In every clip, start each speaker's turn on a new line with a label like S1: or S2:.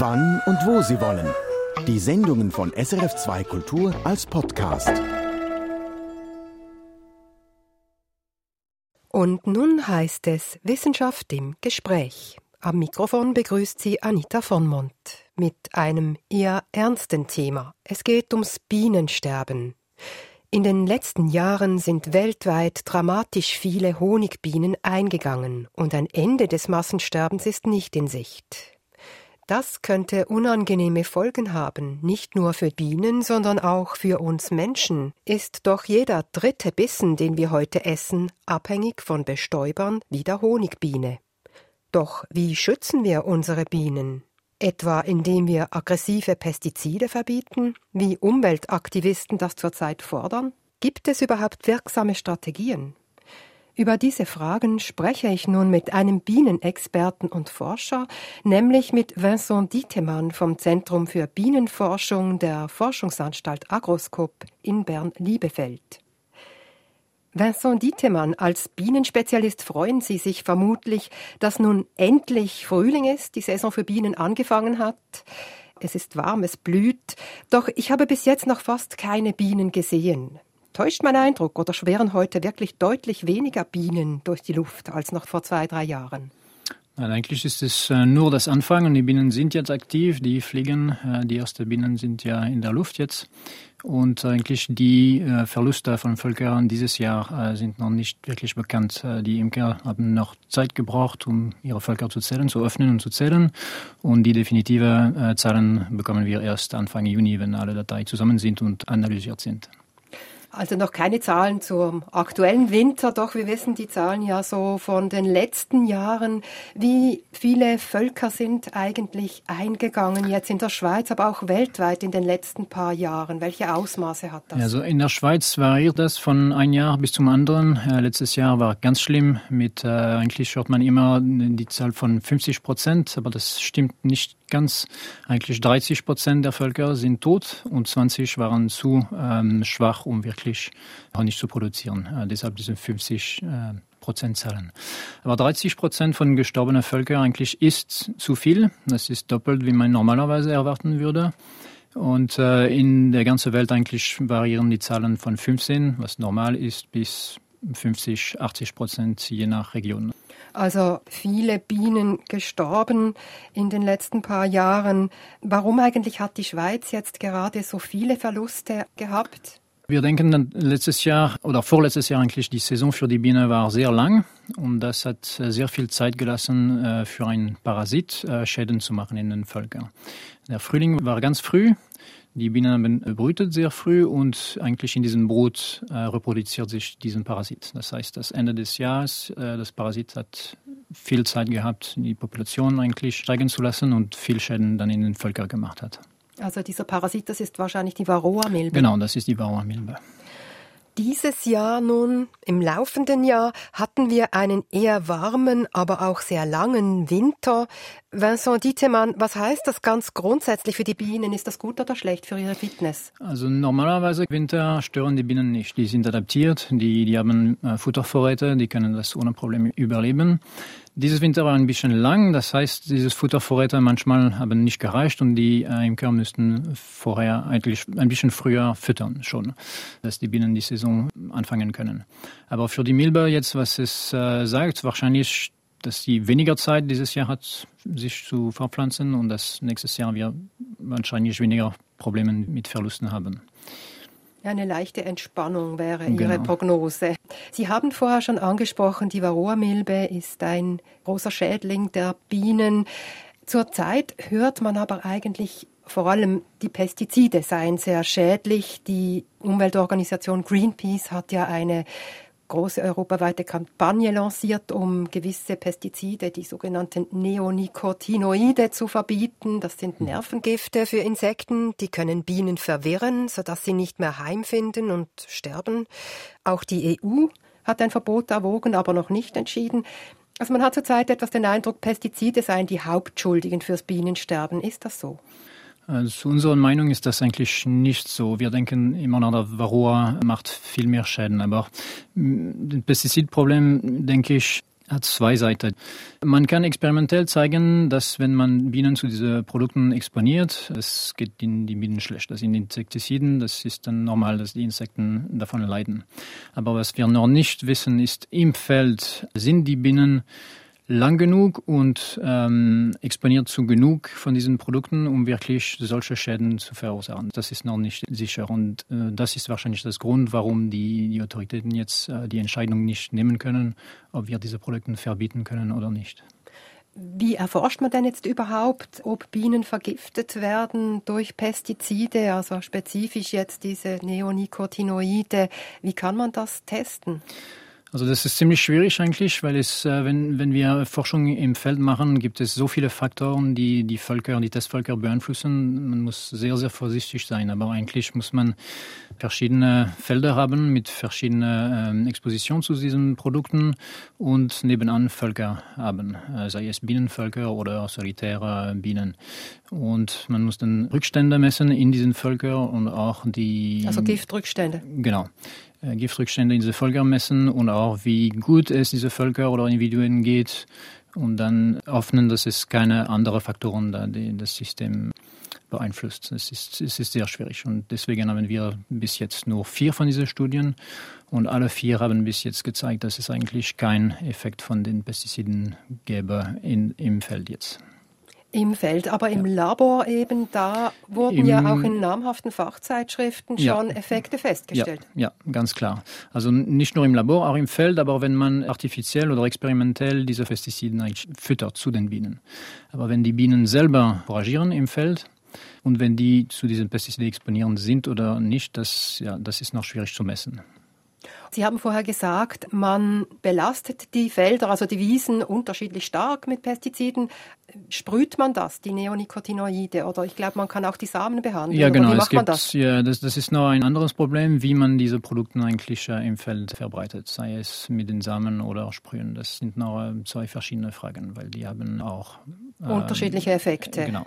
S1: wann und wo Sie wollen. Die Sendungen von SRF2 Kultur als Podcast.
S2: Und nun heißt es Wissenschaft im Gespräch. Am Mikrofon begrüßt sie Anita von Mont mit einem eher ernsten Thema. Es geht ums Bienensterben. In den letzten Jahren sind weltweit dramatisch viele Honigbienen eingegangen und ein Ende des Massensterbens ist nicht in Sicht. Das könnte unangenehme Folgen haben, nicht nur für Bienen, sondern auch für uns Menschen. Ist doch jeder dritte Bissen, den wir heute essen, abhängig von Bestäubern wie der Honigbiene. Doch wie schützen wir unsere Bienen? etwa indem wir aggressive Pestizide verbieten, wie Umweltaktivisten das zurzeit fordern? Gibt es überhaupt wirksame Strategien? Über diese Fragen spreche ich nun mit einem Bienenexperten und Forscher, nämlich mit Vincent Dietemann vom Zentrum für Bienenforschung der Forschungsanstalt Agroskop in Bern-Liebefeld. Vincent Dietemann, als Bienenspezialist freuen Sie sich vermutlich, dass nun endlich Frühling ist, die Saison für Bienen angefangen hat. Es ist warm, es blüht, doch ich habe bis jetzt noch fast keine Bienen gesehen. Täuscht mein Eindruck oder schweren heute wirklich deutlich weniger Bienen durch die Luft als noch vor zwei, drei Jahren?
S3: Nein, eigentlich ist es äh, nur das Anfang und die Bienen sind jetzt aktiv, die fliegen, äh, die ersten Bienen sind ja in der Luft jetzt und eigentlich die äh, Verluste von Völkern dieses Jahr sind noch nicht wirklich bekannt. Die Imker haben noch Zeit gebraucht, um ihre Völker zu zählen, zu öffnen und zu zählen und die definitive Zahlen bekommen wir erst Anfang Juni, wenn alle Dateien zusammen sind und analysiert sind.
S2: Also noch keine Zahlen zum aktuellen Winter, doch wir wissen die Zahlen ja so von den letzten Jahren. Wie viele Völker sind eigentlich eingegangen jetzt in der Schweiz, aber auch weltweit in den letzten paar Jahren? Welche Ausmaße hat das?
S3: Also in der Schweiz variiert das von einem Jahr bis zum anderen. Äh, letztes Jahr war ganz schlimm. Mit äh, eigentlich hört man immer die Zahl von 50 Prozent, aber das stimmt nicht ganz. Eigentlich 30 Prozent der Völker sind tot und 20 waren zu ähm, schwach, um wirklich Honig zu produzieren. Äh, deshalb diese 50 äh, Prozentzahlen. Aber 30 Prozent von gestorbenen Völkern eigentlich ist zu viel. Das ist doppelt, wie man normalerweise erwarten würde. Und äh, in der ganzen Welt eigentlich variieren die Zahlen von 15, was normal ist, bis 50, 80 Prozent je nach Region.
S2: Also viele Bienen gestorben in den letzten paar Jahren. Warum eigentlich hat die Schweiz jetzt gerade so viele Verluste gehabt?
S3: Wir denken, letztes Jahr oder vorletztes Jahr eigentlich die Saison für die Biene war sehr lang und das hat sehr viel Zeit gelassen äh, für einen Parasit äh, Schäden zu machen in den Völkern. Der Frühling war ganz früh die Bienen haben brütet sehr früh und eigentlich in diesem Brut äh, reproduziert sich diesen Parasit. Das heißt, das Ende des Jahres, äh, das Parasit hat viel Zeit gehabt, die Population eigentlich steigen zu lassen und viel Schäden dann in den Völkern gemacht hat.
S2: Also dieser Parasit, das ist wahrscheinlich die Varroa-Milbe.
S3: Genau, das ist die Varroa-Milbe.
S2: Dieses Jahr nun, im laufenden Jahr, hatten wir einen eher warmen, aber auch sehr langen Winter. Vincent Dietemann, was heißt das ganz grundsätzlich für die Bienen? Ist das gut oder schlecht für ihre Fitness?
S3: Also normalerweise Winter stören die Bienen nicht. Die sind adaptiert, die, die haben äh, Futtervorräte, die können das ohne Probleme überleben. Dieses Winter war ein bisschen lang, das heißt, dieses Futtervorräte manchmal haben nicht gereicht und die äh, Imker müssten vorher eigentlich ein bisschen früher füttern schon, dass die Bienen die Saison anfangen können. Aber für die Milbe jetzt, was es äh, sagt, wahrscheinlich, dass sie weniger Zeit dieses Jahr hat, sich zu verpflanzen und dass nächstes Jahr wir wahrscheinlich weniger Probleme mit Verlusten haben.
S2: Ja, eine leichte Entspannung wäre genau. Ihre Prognose. Sie haben vorher schon angesprochen, die Varroa-Milbe ist ein großer Schädling der Bienen. Zurzeit hört man aber eigentlich vor allem die Pestizide seien sehr schädlich. Die Umweltorganisation Greenpeace hat ja eine große europaweite Kampagne lanciert, um gewisse Pestizide, die sogenannten Neonicotinoide, zu verbieten. Das sind Nervengifte für Insekten, die können Bienen verwirren, sodass sie nicht mehr heimfinden und sterben. Auch die EU hat ein Verbot erwogen, aber noch nicht entschieden. Also man hat zurzeit etwas den Eindruck, Pestizide seien die Hauptschuldigen fürs Bienensterben. Ist das so?
S3: Also zu unserer Meinung ist das eigentlich nicht so. Wir denken immer noch, der Varroa macht viel mehr Schäden. Aber das Pestizidproblem, denke ich, hat zwei Seiten. Man kann experimentell zeigen, dass wenn man Bienen zu diesen Produkten exponiert, es geht den die Bienen schlecht. Das sind Insektiziden, das ist dann normal, dass die Insekten davon leiden. Aber was wir noch nicht wissen, ist im Feld sind die Bienen lang genug und ähm, exponiert zu genug von diesen Produkten, um wirklich solche Schäden zu verursachen. Das ist noch nicht sicher und äh, das ist wahrscheinlich das Grund, warum die, die Autoritäten jetzt äh, die Entscheidung nicht nehmen können, ob wir diese Produkte verbieten können oder nicht.
S2: Wie erforscht man denn jetzt überhaupt, ob Bienen vergiftet werden durch Pestizide, also spezifisch jetzt diese Neonicotinoide? Wie kann man das testen?
S3: Also das ist ziemlich schwierig eigentlich, weil es, äh, wenn, wenn wir Forschung im Feld machen, gibt es so viele Faktoren, die die Völker, die Testvölker beeinflussen. Man muss sehr, sehr vorsichtig sein. Aber eigentlich muss man verschiedene Felder haben mit verschiedenen äh, Expositionen zu diesen Produkten und nebenan Völker haben, äh, sei es Bienenvölker oder solitäre Bienen. Und man muss dann Rückstände messen in diesen Völkern und auch die...
S2: Also Giftrückstände.
S3: Genau. Äh, Giftrückstände in diese Völker messen und auch wie gut es diese Völker oder Individuen geht und dann hoffen, dass es keine anderen Faktoren da die das System beeinflusst. Es ist, es ist sehr schwierig und deswegen haben wir bis jetzt nur vier von diesen Studien und alle vier haben bis jetzt gezeigt, dass es eigentlich keinen Effekt von den Pestiziden gäbe in, im Feld jetzt.
S2: Im Feld, aber im ja. Labor eben, da wurden Im, ja auch in namhaften Fachzeitschriften schon ja. Effekte festgestellt.
S3: Ja, ja, ganz klar. Also nicht nur im Labor, auch im Feld, aber wenn man artifiziell oder experimentell diese Pestiziden füttert zu den Bienen. Aber wenn die Bienen selber foragieren im Feld, und wenn die zu diesen Pestiziden exponieren sind oder nicht, das, ja, das ist noch schwierig zu messen.
S2: Sie haben vorher gesagt, man belastet die Felder, also die Wiesen unterschiedlich stark mit Pestiziden. Sprüht man das, die Neonicotinoide? Oder ich glaube, man kann auch die Samen behandeln.
S3: Ja, genau.
S2: wie
S3: macht gibt, man das? Ja, das, das ist noch ein anderes Problem, wie man diese Produkte eigentlich äh, im Feld verbreitet, sei es mit den Samen oder Sprühen. Das sind noch äh, zwei verschiedene Fragen, weil die haben auch
S2: äh, unterschiedliche Effekte.
S3: Genau.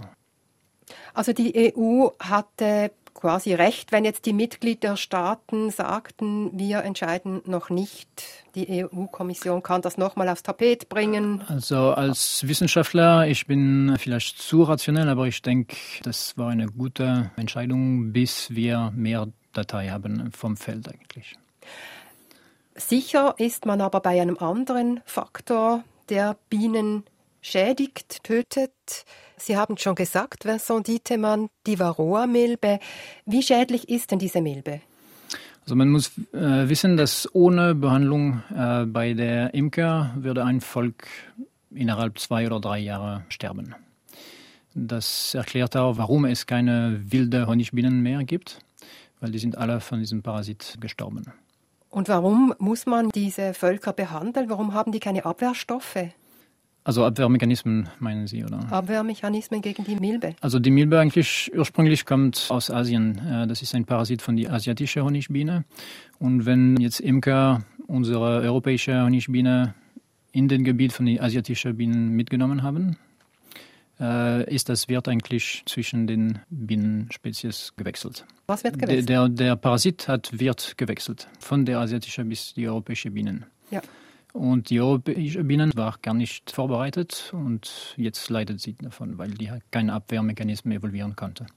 S2: Also die EU hatte quasi recht, wenn jetzt die Mitgliederstaaten sagten, wir entscheiden noch nicht. Die EU-Kommission kann das nochmal aufs Tapet bringen.
S3: Also als Wissenschaftler, ich bin vielleicht zu rationell, aber ich denke, das war eine gute Entscheidung, bis wir mehr Datei haben vom Feld eigentlich.
S2: Sicher ist man aber bei einem anderen Faktor, der Bienen schädigt, tötet. Sie haben schon gesagt, Vincent Dietemann, die Varroa-Milbe. Wie schädlich ist denn diese Milbe?
S3: Also man muss äh, wissen, dass ohne Behandlung äh, bei der Imker würde ein Volk innerhalb zwei oder drei Jahre sterben. Das erklärt auch, warum es keine wilde Honigbienen mehr gibt, weil die sind alle von diesem Parasit gestorben.
S2: Und warum muss man diese Völker behandeln? Warum haben die keine Abwehrstoffe?
S3: Also Abwehrmechanismen meinen Sie, oder?
S2: Abwehrmechanismen gegen die Milbe.
S3: Also die Milbe eigentlich ursprünglich kommt aus Asien. Äh, das ist ein Parasit von der asiatischen Honigbiene. Und wenn jetzt Imker unsere europäische Honigbiene in den Gebiet von den asiatischen Bienen mitgenommen haben, äh, ist das Wert eigentlich zwischen den Bienenspezies gewechselt.
S2: Was wird gewechselt?
S3: Der, der, der Parasit hat Wert gewechselt, von der asiatischen bis die europäische Bienen.
S2: Ja.
S3: Und die europäische Bienen war gar nicht vorbereitet und jetzt leidet sie davon, weil die keinen Abwehrmechanismus evolvieren konnte.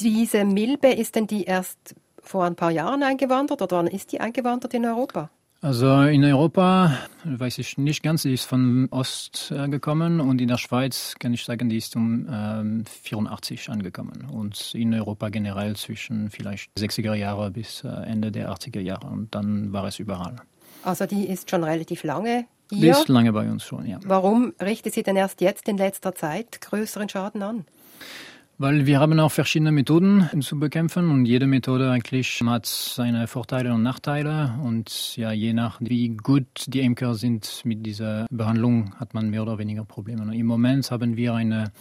S2: Diese Milbe, ist denn die erst vor ein paar Jahren eingewandert oder wann ist die eingewandert in Europa?
S3: Also in Europa weiß ich nicht ganz, die ist von Ost äh, gekommen und in der Schweiz kann ich sagen, die ist um ähm, 84 angekommen und in Europa generell zwischen vielleicht 60er Jahre bis äh, Ende der 80er Jahre und dann war es überall.
S2: Also die ist schon relativ lange hier.
S3: Die ist lange bei uns schon, ja.
S2: Warum richtet sie denn erst jetzt in letzter Zeit größeren Schaden an?
S3: Weil wir haben auch verschiedene Methoden zu bekämpfen und jede Methode eigentlich hat seine Vorteile und Nachteile und ja, je nach wie gut die Imker sind mit dieser Behandlung, hat man mehr oder weniger Probleme. Und Im Moment haben wir eine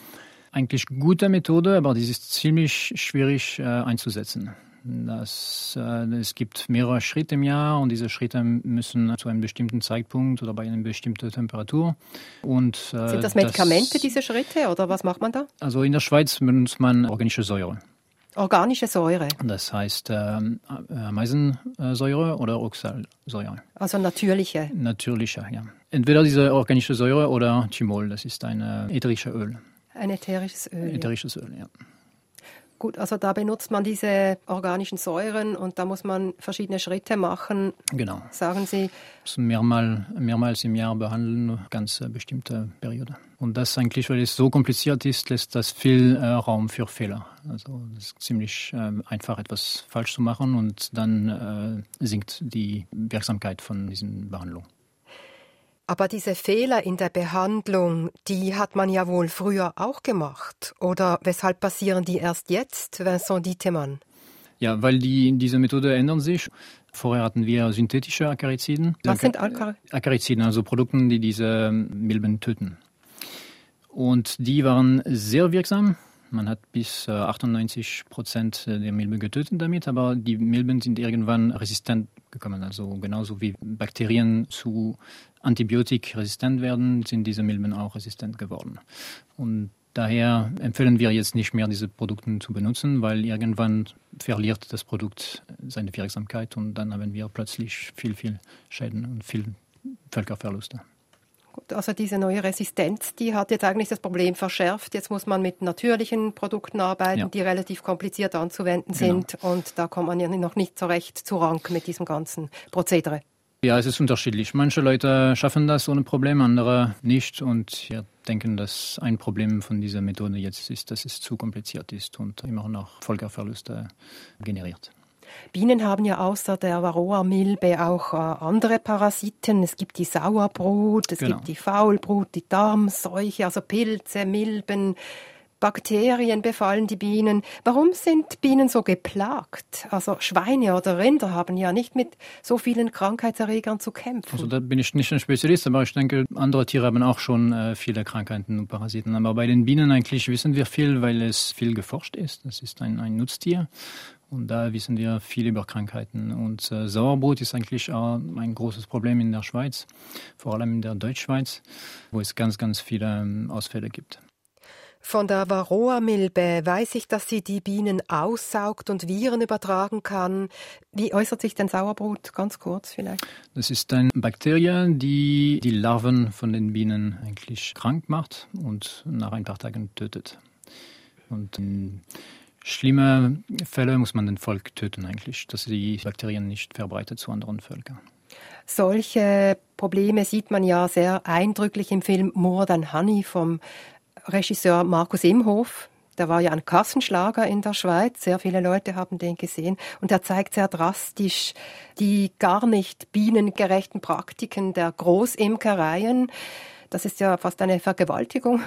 S3: eigentlich gute Methode, aber die ist ziemlich schwierig äh, einzusetzen. Das, äh, es gibt mehrere Schritte im Jahr und diese Schritte müssen zu einem bestimmten Zeitpunkt oder bei einer bestimmten Temperatur. Und,
S2: äh, Sind das Medikamente, das, diese Schritte, oder was macht man da?
S3: Also in der Schweiz benutzt man organische Säure.
S2: Organische Säure.
S3: Das heißt ähm, äh, Ameisensäure oder Oxalsäure.
S2: Also natürliche.
S3: Natürliche, ja. Entweder diese organische Säure oder Thymol, das ist ein äh, ätherisches Öl.
S2: Ein ätherisches Öl.
S3: Ätherisches Öl, ja.
S2: Gut, also da benutzt man diese organischen Säuren und da muss man verschiedene Schritte machen.
S3: Genau.
S2: Sagen Sie.
S3: Mehrmal, mehrmals im Jahr behandeln, ganz äh, bestimmte Periode. Und das eigentlich, weil es so kompliziert ist, lässt das viel äh, Raum für Fehler. Also es ist ziemlich äh, einfach, etwas falsch zu machen und dann äh, sinkt die Wirksamkeit von diesen Behandlungen.
S2: Aber diese Fehler in der Behandlung, die hat man ja wohl früher auch gemacht. Oder weshalb passieren die erst jetzt, Vincent Dietemann?
S3: Ja, weil die, diese Methode ändern sich. Vorher hatten wir synthetische Akariziden.
S2: Was sind Akar
S3: Akariziden? Also Produkte, die diese Milben töten. Und die waren sehr wirksam. Man hat bis 98 Prozent der Milben getötet damit, aber die Milben sind irgendwann resistent gekommen. Also genauso wie Bakterien zu Antibiotik resistent werden, sind diese Milben auch resistent geworden. Und daher empfehlen wir jetzt nicht mehr, diese Produkte zu benutzen, weil irgendwann verliert das Produkt seine Wirksamkeit und dann haben wir plötzlich viel, viel Schäden und viel Völkerverluste.
S2: Gut, also diese neue Resistenz, die hat jetzt eigentlich das Problem verschärft. Jetzt muss man mit natürlichen Produkten arbeiten, ja. die relativ kompliziert anzuwenden genau. sind. Und da kommt man ja noch nicht so recht zu Rank mit diesem ganzen Prozedere.
S3: Ja, es ist unterschiedlich. Manche Leute schaffen das ohne Probleme, andere nicht. Und wir denken, dass ein Problem von dieser Methode jetzt ist, dass es zu kompliziert ist und immer noch Folgerverluste generiert.
S2: Bienen haben ja außer der Varroa-Milbe auch äh, andere Parasiten. Es gibt die Sauerbrut, es genau. gibt die Faulbrut, die Darmseuche, also Pilze, Milben, Bakterien befallen die Bienen. Warum sind Bienen so geplagt? Also Schweine oder Rinder haben ja nicht mit so vielen Krankheitserregern zu kämpfen.
S3: Also da bin ich nicht ein Spezialist, aber ich denke, andere Tiere haben auch schon äh, viele Krankheiten und Parasiten. Aber bei den Bienen eigentlich wissen wir viel, weil es viel geforscht ist. Das ist ein, ein Nutztier. Und da wissen wir viel über Krankheiten. Und äh, Sauerbrot ist eigentlich auch ein großes Problem in der Schweiz, vor allem in der Deutschschweiz, wo es ganz, ganz viele ähm, Ausfälle gibt.
S2: Von der Varroa-Milbe weiß ich, dass sie die Bienen aussaugt und Viren übertragen kann. Wie äußert sich denn Sauerbrot? Ganz kurz vielleicht.
S3: Das ist eine Bakterie, die die Larven von den Bienen eigentlich krank macht und nach ein paar Tagen tötet. Und in schlimme Fälle muss man den Volk töten eigentlich, dass die Bakterien nicht verbreitet zu anderen Völkern.
S2: Solche Probleme sieht man ja sehr eindrücklich im Film More Than Honey vom Regisseur Markus Imhof, der war ja ein Kassenschlager in der Schweiz. Sehr viele Leute haben den gesehen. Und er zeigt sehr drastisch die gar nicht bienengerechten Praktiken der Großimkereien. Das ist ja fast eine Vergewaltigung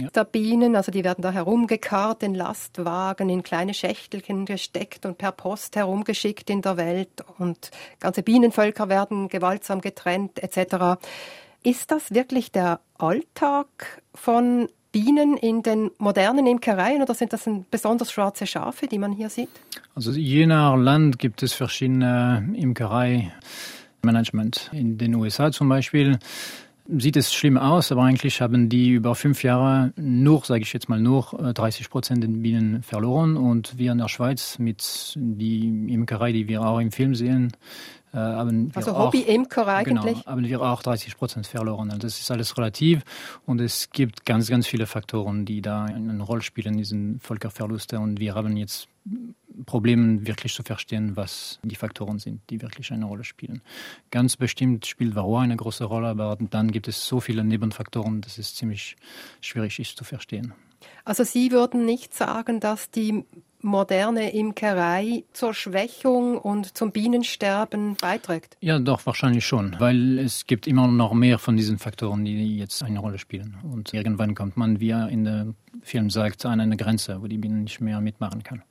S2: ja. der Bienen. Also die werden da herumgekarrt in Lastwagen, in kleine Schächtelchen gesteckt und per Post herumgeschickt in der Welt. Und ganze Bienenvölker werden gewaltsam getrennt etc. Ist das wirklich der Alltag von Bienen in den modernen Imkereien oder sind das besonders schwarze Schafe, die man hier sieht?
S3: Also je nach Land gibt es verschiedene Imkerei-Management. In den USA zum Beispiel sieht es schlimm aus, aber eigentlich haben die über fünf Jahre nur, sage ich jetzt mal, nur 30 äh, Prozent der Bienen verloren. Und wir in der Schweiz mit die Imkerei, die wir auch im Film sehen,
S2: äh, haben also Hobby-Imker eigentlich?
S3: Genau, haben wir auch 30 Prozent verloren. Also das ist alles relativ und es gibt ganz, ganz viele Faktoren, die da eine Rolle spielen, diesen Völkerverluste. Und wir haben jetzt Probleme wirklich zu verstehen, was die Faktoren sind, die wirklich eine Rolle spielen. Ganz bestimmt spielt Varroa eine große Rolle, aber dann gibt es so viele Nebenfaktoren, dass es ziemlich schwierig ist zu verstehen.
S2: Also Sie würden nicht sagen, dass die moderne Imkerei zur Schwächung und zum Bienensterben beiträgt?
S3: Ja, doch, wahrscheinlich schon, weil es gibt immer noch mehr von diesen Faktoren, die jetzt eine Rolle spielen. Und irgendwann kommt man, wie er in dem Film sagt, an eine Grenze, wo die Bienen nicht mehr mitmachen kann.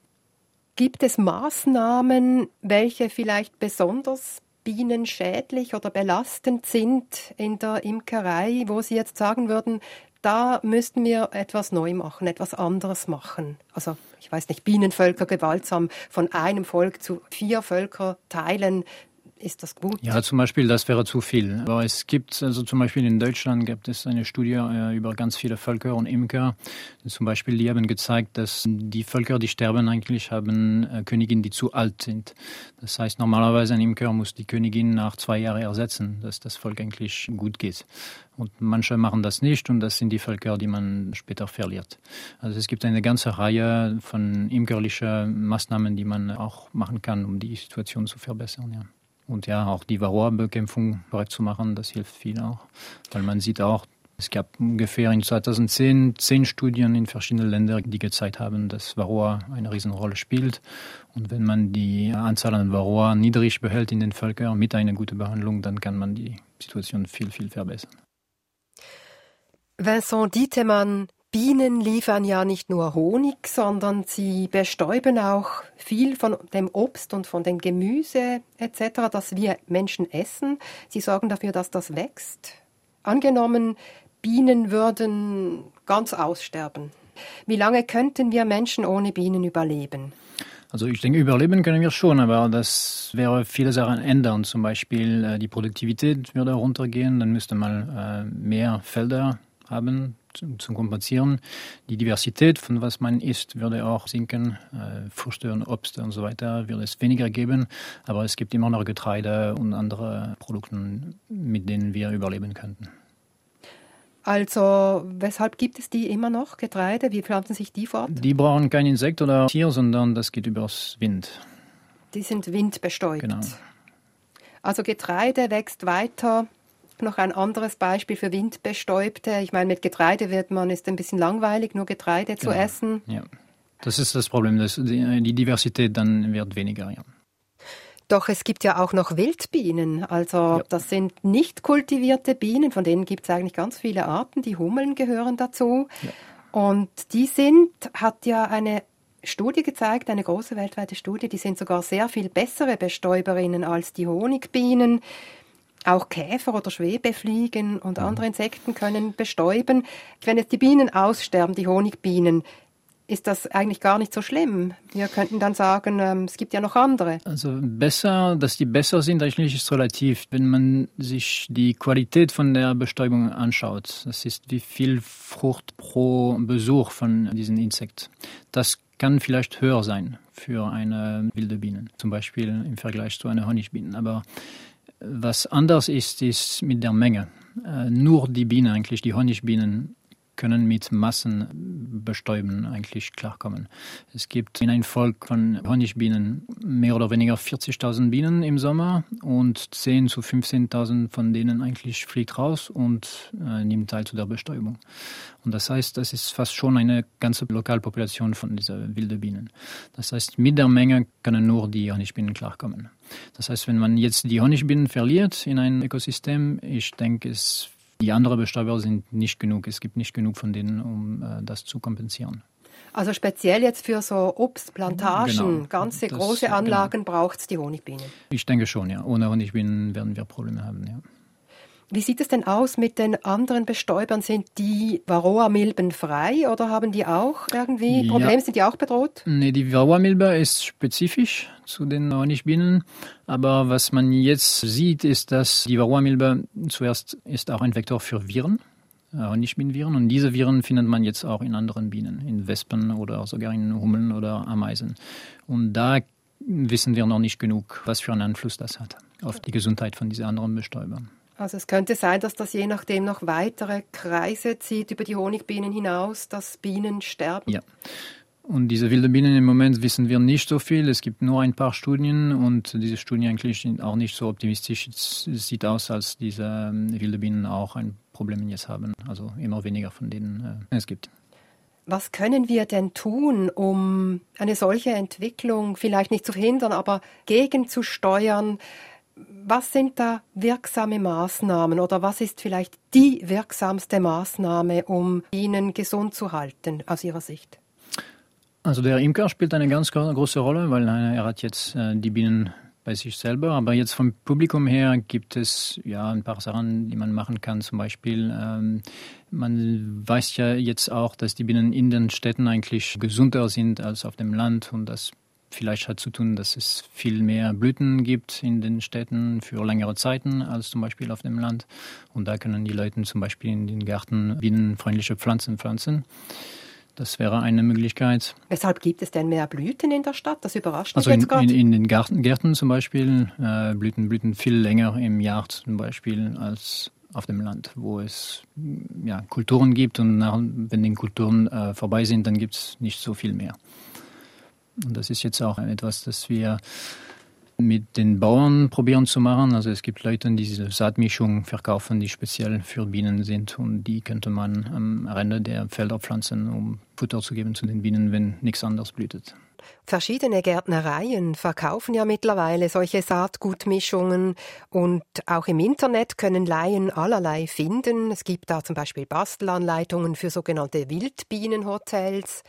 S2: Gibt es Maßnahmen, welche vielleicht besonders bienenschädlich oder belastend sind in der Imkerei, wo Sie jetzt sagen würden, da müssten wir etwas neu machen, etwas anderes machen. Also ich weiß nicht, Bienenvölker gewaltsam von einem Volk zu vier Völker teilen. Ist das gut?
S3: Ja, zum Beispiel, das wäre zu viel. Aber es gibt, also zum Beispiel in Deutschland gibt es eine Studie äh, über ganz viele Völker und Imker. Zum Beispiel, die haben gezeigt, dass die Völker, die sterben, eigentlich haben äh, Königinnen, die zu alt sind. Das heißt, normalerweise ein Imker muss die Königin nach zwei Jahren ersetzen, dass das Volk eigentlich gut geht. Und manche machen das nicht und das sind die Völker, die man später verliert. Also es gibt eine ganze Reihe von imkerlichen Maßnahmen, die man auch machen kann, um die Situation zu verbessern. Ja. Und ja, auch die Varroa-Bekämpfung korrekt zu machen, das hilft viel auch. Weil man sieht auch, es gab ungefähr in 2010 zehn Studien in verschiedenen Ländern, die gezeigt haben, dass Varroa eine Riesenrolle spielt. Und wenn man die Anzahl an Varroa niedrig behält in den Völkern mit einer guten Behandlung, dann kann man die Situation viel, viel verbessern.
S2: Vincent Dietemann, Bienen liefern ja nicht nur Honig, sondern sie bestäuben auch viel von dem Obst und von dem Gemüse etc., das wir Menschen essen. Sie sorgen dafür, dass das wächst. Angenommen, Bienen würden ganz aussterben. Wie lange könnten wir Menschen ohne Bienen überleben?
S3: Also ich denke, überleben können wir schon, aber das wäre viele Sachen ändern. Zum Beispiel äh, die Produktivität würde runtergehen, dann müsste man äh, mehr Felder haben zu kompensieren. Die Diversität von was man isst würde auch sinken. Äh, Früchte und Obst und so weiter würde es weniger geben. Aber es gibt immer noch Getreide und andere Produkte, mit denen wir überleben könnten.
S2: Also, weshalb gibt es die immer noch, Getreide? Wie pflanzen sich die fort?
S3: Die brauchen kein Insekt oder Tier, sondern das geht übers Wind.
S2: Die sind windbestäubt.
S3: Genau.
S2: Also Getreide wächst weiter noch ein anderes Beispiel für Windbestäubte. Ich meine, mit Getreide wird man, ist ein bisschen langweilig, nur Getreide genau. zu essen.
S3: Ja, das ist das Problem. Das, die, die Diversität dann wird weniger, ja.
S2: Doch es gibt ja auch noch Wildbienen. Also ja. das sind nicht kultivierte Bienen, von denen gibt es eigentlich ganz viele Arten. Die Hummeln gehören dazu. Ja. Und die sind, hat ja eine Studie gezeigt, eine große weltweite Studie, die sind sogar sehr viel bessere Bestäuberinnen als die Honigbienen. Auch Käfer oder Schwebefliegen und mhm. andere Insekten können bestäuben. Wenn jetzt die Bienen aussterben, die Honigbienen, ist das eigentlich gar nicht so schlimm. Wir könnten dann sagen, ähm, es gibt ja noch andere.
S3: Also besser, dass die besser sind, eigentlich ist relativ. Wenn man sich die Qualität von der Bestäubung anschaut, das ist wie viel Frucht pro Besuch von diesen Insekten. Das kann vielleicht höher sein für eine wilde Biene, zum Beispiel im Vergleich zu einer Honigbiene. Aber was anders ist, ist mit der Menge. Äh, nur die Bienen, eigentlich die Honigbienen, können mit Massenbestäuben eigentlich klarkommen. Es gibt in einem Volk von Honigbienen mehr oder weniger 40.000 Bienen im Sommer und 10.000 zu 15.000 von denen eigentlich fliegt raus und äh, nimmt teil zu der Bestäubung. Und das heißt, das ist fast schon eine ganze Lokalpopulation von dieser wilden Bienen. Das heißt, mit der Menge können nur die Honigbienen klarkommen. Das heißt, wenn man jetzt die Honigbienen verliert in ein Ökosystem, ich denke, es die anderen Bestäuber sind nicht genug. Es gibt nicht genug von denen, um äh, das zu kompensieren.
S2: Also speziell jetzt für so Obstplantagen, genau. ganze das, große genau. Anlagen genau. braucht es die Honigbienen.
S3: Ich denke schon, ja. Ohne Honigbienen werden wir Probleme haben, ja.
S2: Wie sieht es denn aus mit den anderen Bestäubern? Sind die Varroa-Milben frei oder haben die auch irgendwie ja. Probleme? Sind die auch bedroht?
S3: Nee, die Varroa-Milbe ist spezifisch zu den Honigbienen. Aber was man jetzt sieht, ist, dass die Varroa-Milbe zuerst ist auch ein Vektor für Viren, äh, Honigbienenviren. Und diese Viren findet man jetzt auch in anderen Bienen, in Wespen oder sogar in Hummeln oder Ameisen. Und da wissen wir noch nicht genug, was für einen Einfluss das hat auf die Gesundheit von diesen anderen Bestäubern.
S2: Also es könnte sein, dass das je nachdem noch weitere Kreise zieht über die Honigbienen hinaus, dass Bienen sterben.
S3: Ja. Und diese wilden Bienen im Moment wissen wir nicht so viel. Es gibt nur ein paar Studien und diese Studien eigentlich sind auch nicht so optimistisch. Es sieht aus, als diese ähm, wilden Bienen auch ein Problem jetzt haben. Also immer weniger von denen äh, es gibt.
S2: Was können wir denn tun, um eine solche Entwicklung vielleicht nicht zu verhindern, aber gegenzusteuern? Was sind da wirksame Maßnahmen oder was ist vielleicht die wirksamste Maßnahme, um Bienen gesund zu halten aus Ihrer Sicht?
S3: Also der Imker spielt eine ganz große Rolle, weil er hat jetzt äh, die Bienen bei sich selber. Aber jetzt vom Publikum her gibt es ja ein paar Sachen, die man machen kann. Zum Beispiel, ähm, man weiß ja jetzt auch, dass die Bienen in den Städten eigentlich gesünder sind als auf dem Land und das vielleicht hat zu tun, dass es viel mehr Blüten gibt in den Städten für längere Zeiten als zum Beispiel auf dem Land. Und da können die Leute zum Beispiel in den Gärten bienenfreundliche Pflanzen pflanzen. Das wäre eine Möglichkeit.
S2: Weshalb gibt es denn mehr Blüten in der Stadt? Das überrascht mich
S3: also
S2: jetzt
S3: gerade. In, in, den Garten, Gärten zum Beispiel äh, blüten Blüten viel länger im Jahr zum Beispiel als auf dem Land, wo es ja, Kulturen gibt und nach, wenn die Kulturen äh, vorbei sind, dann gibt es nicht so viel mehr. Und das ist jetzt auch etwas, das wir mit den Bauern probieren zu machen. Also es gibt Leute, die diese Saatmischung verkaufen, die speziell für Bienen sind und die könnte man am Rande der Felder pflanzen, um Futter zu geben zu den Bienen, wenn nichts anderes blühtet.
S2: Verschiedene Gärtnereien verkaufen ja mittlerweile solche Saatgutmischungen und auch im Internet können Laien allerlei finden. Es gibt da zum Beispiel Bastelanleitungen für sogenannte Wildbienenhotels.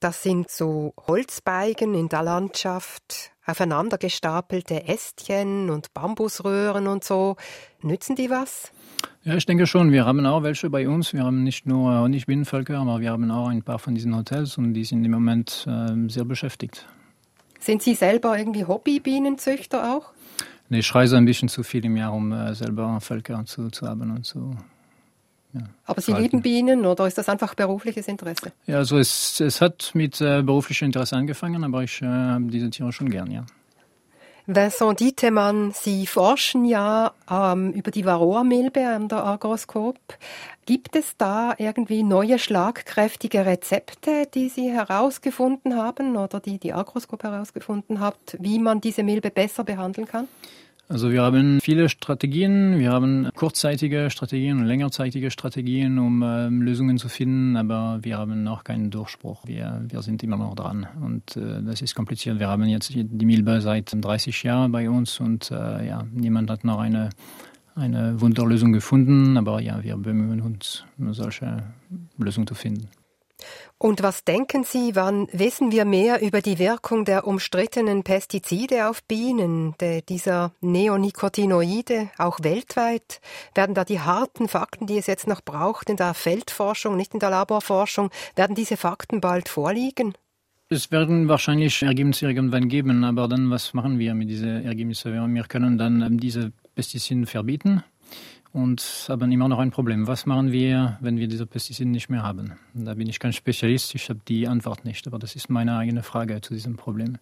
S2: Das sind so Holzbeigen in der Landschaft, aufeinander gestapelte Ästchen und Bambusröhren und so. Nützen die was?
S3: Ja, ich denke schon. Wir haben auch welche bei uns. Wir haben nicht nur Honigbienenvölker, aber wir haben auch ein paar von diesen Hotels und die sind im Moment äh, sehr beschäftigt.
S2: Sind Sie selber irgendwie Hobbybienenzüchter auch?
S3: Nee, ich reise ein bisschen zu viel im Jahr, um äh, selber Völker zu, zu haben und zu
S2: ja, Aber Sie lieben Bienen oder ist das einfach berufliches Interesse?
S3: Ja, also es, es hat mit äh, beruflichem Interesse angefangen, aber ich äh, habe diese Tiere schon gern, ja.
S2: Vincent Dietemann, Sie forschen ja ähm, über die Varroa-Milbe an der Agroskop. Gibt es da irgendwie neue schlagkräftige Rezepte, die Sie herausgefunden haben oder die die Agroskop herausgefunden hat, wie man diese Milbe besser behandeln kann?
S3: Also wir haben viele Strategien. Wir haben kurzzeitige Strategien und längerzeitige Strategien, um ähm, Lösungen zu finden, aber wir haben noch keinen Durchbruch. Wir, wir sind immer noch dran und äh, das ist kompliziert. Wir haben jetzt die Milbe seit 30 Jahren bei uns und äh, ja, niemand hat noch eine, eine Wunderlösung gefunden, aber ja, wir bemühen uns, eine solche Lösung zu finden.
S2: Und was denken Sie, wann wissen wir mehr über die Wirkung der umstrittenen Pestizide auf Bienen, der, dieser Neonicotinoide, auch weltweit? Werden da die harten Fakten, die es jetzt noch braucht in der Feldforschung, nicht in der Laborforschung, werden diese Fakten bald vorliegen?
S3: Es werden wahrscheinlich Ergebnisse irgendwann geben, aber dann, was machen wir mit diesen Ergebnissen? Wir können dann diese Pestizide verbieten und haben immer noch ein Problem. Was machen wir, wenn wir diese Pestizide nicht mehr haben? Da bin ich kein Spezialist, ich habe die Antwort nicht, aber das ist meine eigene Frage zu diesem Problem.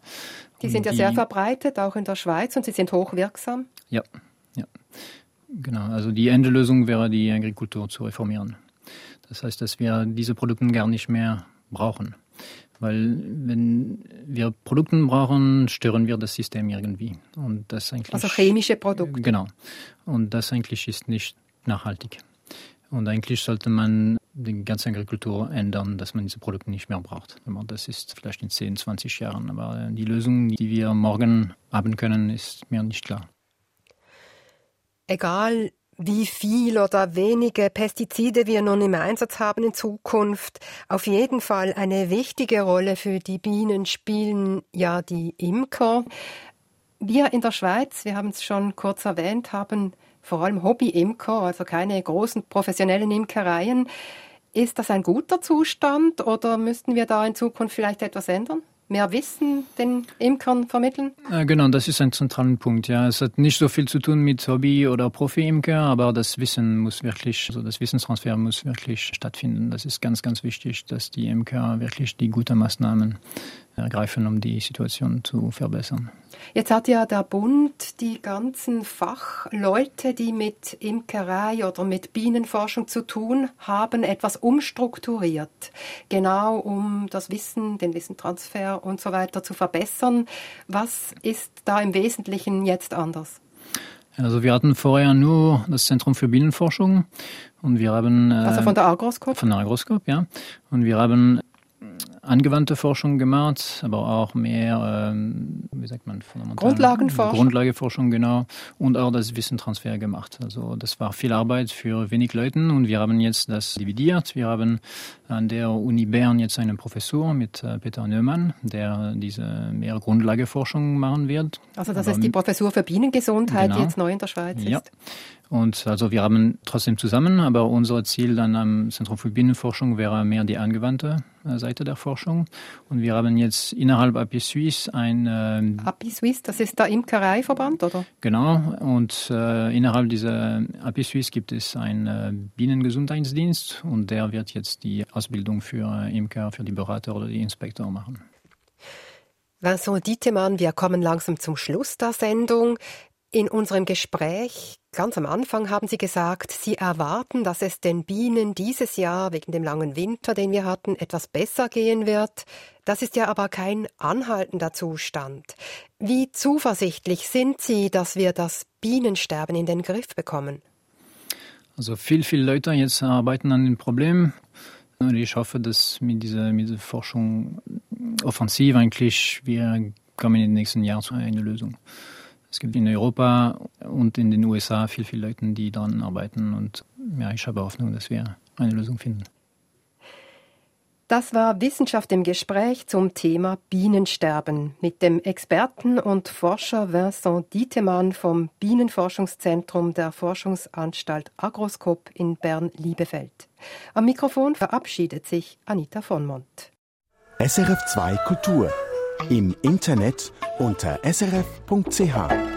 S2: Die sind ja die, sehr verbreitet, auch in der Schweiz, und sie sind hochwirksam.
S3: Ja, ja. Genau, also die Endelösung wäre, die Agrikultur zu reformieren. Das heißt, dass wir diese Produkte gar nicht mehr brauchen. Weil wenn wir Produkte brauchen, stören wir das System irgendwie. Und das eigentlich,
S2: also chemische Produkte.
S3: Genau. Und das eigentlich ist nicht nachhaltig. Und eigentlich sollte man die ganze Agrikultur ändern, dass man diese Produkte nicht mehr braucht. Das ist vielleicht in 10, 20 Jahren. Aber die Lösung, die wir morgen haben können, ist mir nicht klar.
S2: Egal wie viel oder wenige Pestizide wir nun im Einsatz haben in Zukunft. Auf jeden Fall eine wichtige Rolle für die Bienen spielen ja die Imker. Wir in der Schweiz, wir haben es schon kurz erwähnt, haben vor allem Hobby-Imker, also keine großen professionellen Imkereien. Ist das ein guter Zustand oder müssten wir da in Zukunft vielleicht etwas ändern? Mehr Wissen den Imkern vermitteln?
S3: Genau, das ist ein zentraler Punkt. Ja, es hat nicht so viel zu tun mit Hobby oder Profi-Imker, aber das Wissen muss wirklich, also das Wissenstransfer muss wirklich stattfinden. Das ist ganz, ganz wichtig, dass die Imker wirklich die guten Maßnahmen ergreifen, um die Situation zu verbessern.
S2: Jetzt hat ja der Bund die ganzen Fachleute, die mit Imkerei oder mit Bienenforschung zu tun haben, etwas umstrukturiert, genau um das Wissen, den Wissentransfer und so weiter zu verbessern. Was ist da im Wesentlichen jetzt anders?
S3: Also wir hatten vorher nur das Zentrum für Bienenforschung und wir haben
S2: also von der Agroskop
S3: von der Agroskop ja und wir haben angewandte Forschung gemacht, aber auch mehr, ähm, wie sagt man,
S2: Grundlagenforschung.
S3: Grundlagenforschung, genau. Und auch das Wissentransfer gemacht. Also das war viel Arbeit für wenig Leute und wir haben jetzt das dividiert. Wir haben an der Uni Bern jetzt einen Professor mit äh, Peter Neumann, der diese mehr Grundlageforschung machen wird.
S2: Also das aber ist die Professur für Bienengesundheit, genau. die jetzt neu in der Schweiz ist. Ja.
S3: Und also wir haben trotzdem zusammen, aber unser Ziel dann am Zentrum für Bienenforschung wäre mehr die angewandte äh, Seite der Forschung. Und wir haben jetzt innerhalb API Suisse ein...
S2: Äh, API Suisse, das ist der Imkereiverband, oder?
S3: Genau. Und äh, innerhalb dieser API Suisse gibt es einen äh, Bienengesundheitsdienst und der wird jetzt die Ausbildung für Imker, für die Berater oder die Inspektor machen.
S2: Vincent Dietemann, wir kommen langsam zum Schluss der Sendung. In unserem Gespräch ganz am Anfang haben Sie gesagt, Sie erwarten, dass es den Bienen dieses Jahr wegen dem langen Winter, den wir hatten, etwas besser gehen wird. Das ist ja aber kein anhaltender Zustand. Wie zuversichtlich sind Sie, dass wir das Bienensterben in den Griff bekommen?
S3: Also viel, viele Leute jetzt arbeiten an dem Problem. Und ich hoffe, dass mit dieser, mit dieser Forschung offensiv eigentlich wir kommen in den nächsten Jahren zu einer Lösung. Es gibt in Europa und in den USA viel, viele Leute, die daran arbeiten. Und ja, ich habe Hoffnung, dass wir eine Lösung finden.
S2: Das war Wissenschaft im Gespräch zum Thema Bienensterben mit dem Experten und Forscher Vincent Dietemann vom Bienenforschungszentrum der Forschungsanstalt Agroskop in Bern-Liebefeld. Am Mikrofon verabschiedet sich Anita von Mont.
S1: SRF 2 Kultur im Internet unter srf.ch.